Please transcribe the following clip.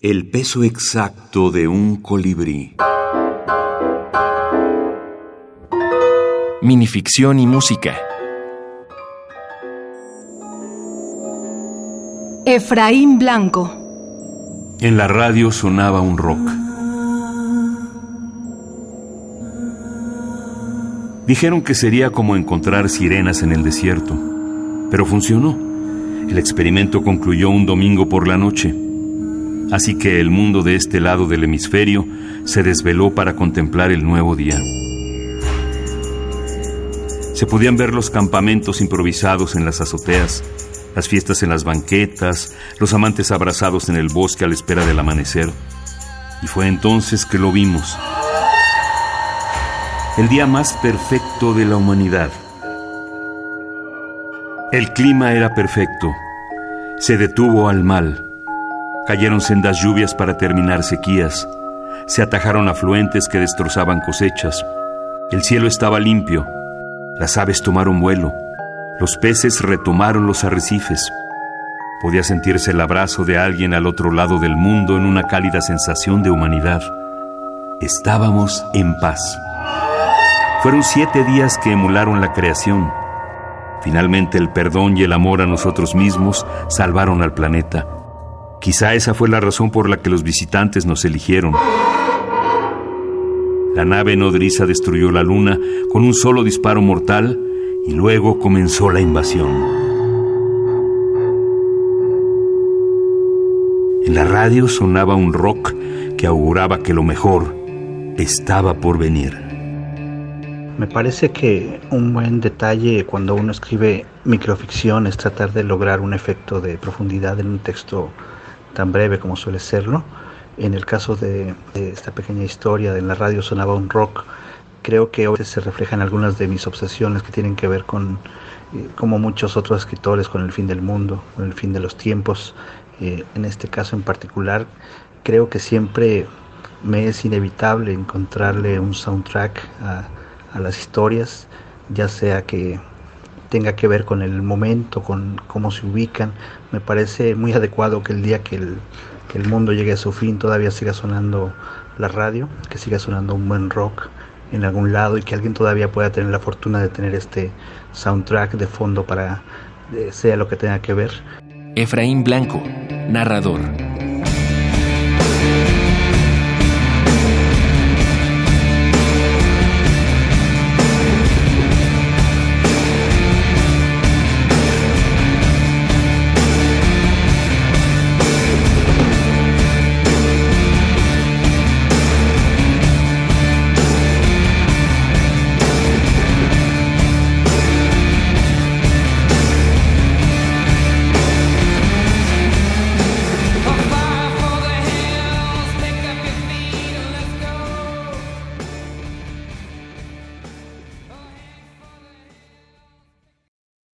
El peso exacto de un colibrí. Minificción y música. Efraín Blanco. En la radio sonaba un rock. Dijeron que sería como encontrar sirenas en el desierto, pero funcionó. El experimento concluyó un domingo por la noche, así que el mundo de este lado del hemisferio se desveló para contemplar el nuevo día. Se podían ver los campamentos improvisados en las azoteas, las fiestas en las banquetas, los amantes abrazados en el bosque a la espera del amanecer. Y fue entonces que lo vimos. El día más perfecto de la humanidad. El clima era perfecto. Se detuvo al mal. Cayeron sendas lluvias para terminar sequías. Se atajaron afluentes que destrozaban cosechas. El cielo estaba limpio. Las aves tomaron vuelo. Los peces retomaron los arrecifes. Podía sentirse el abrazo de alguien al otro lado del mundo en una cálida sensación de humanidad. Estábamos en paz. Fueron siete días que emularon la creación. Finalmente el perdón y el amor a nosotros mismos salvaron al planeta. Quizá esa fue la razón por la que los visitantes nos eligieron. La nave nodriza destruyó la luna con un solo disparo mortal y luego comenzó la invasión. En la radio sonaba un rock que auguraba que lo mejor estaba por venir. Me parece que un buen detalle cuando uno escribe microficción es tratar de lograr un efecto de profundidad en un texto tan breve como suele serlo. En el caso de, esta pequeña historia en la radio sonaba un rock creo que hoy se reflejan algunas de mis obsesiones que tienen que ver con, eh, como muchos otros escritores, con el fin del mundo, con el fin de los tiempos. Eh, en este caso en particular, creo que siempre me es inevitable encontrarle un soundtrack a, las historias, ya sea que tenga que ver con el momento, con cómo se ubican. Me parece muy adecuado que el día que el, mundo llegue a su fin todavía siga sonando la radio, que siga sonando un buen rock en algún lado y que alguien todavía pueda tener la fortuna de tener este soundtrack de fondo para eh, sea lo que tenga que ver. Efraín Blanco, narrador.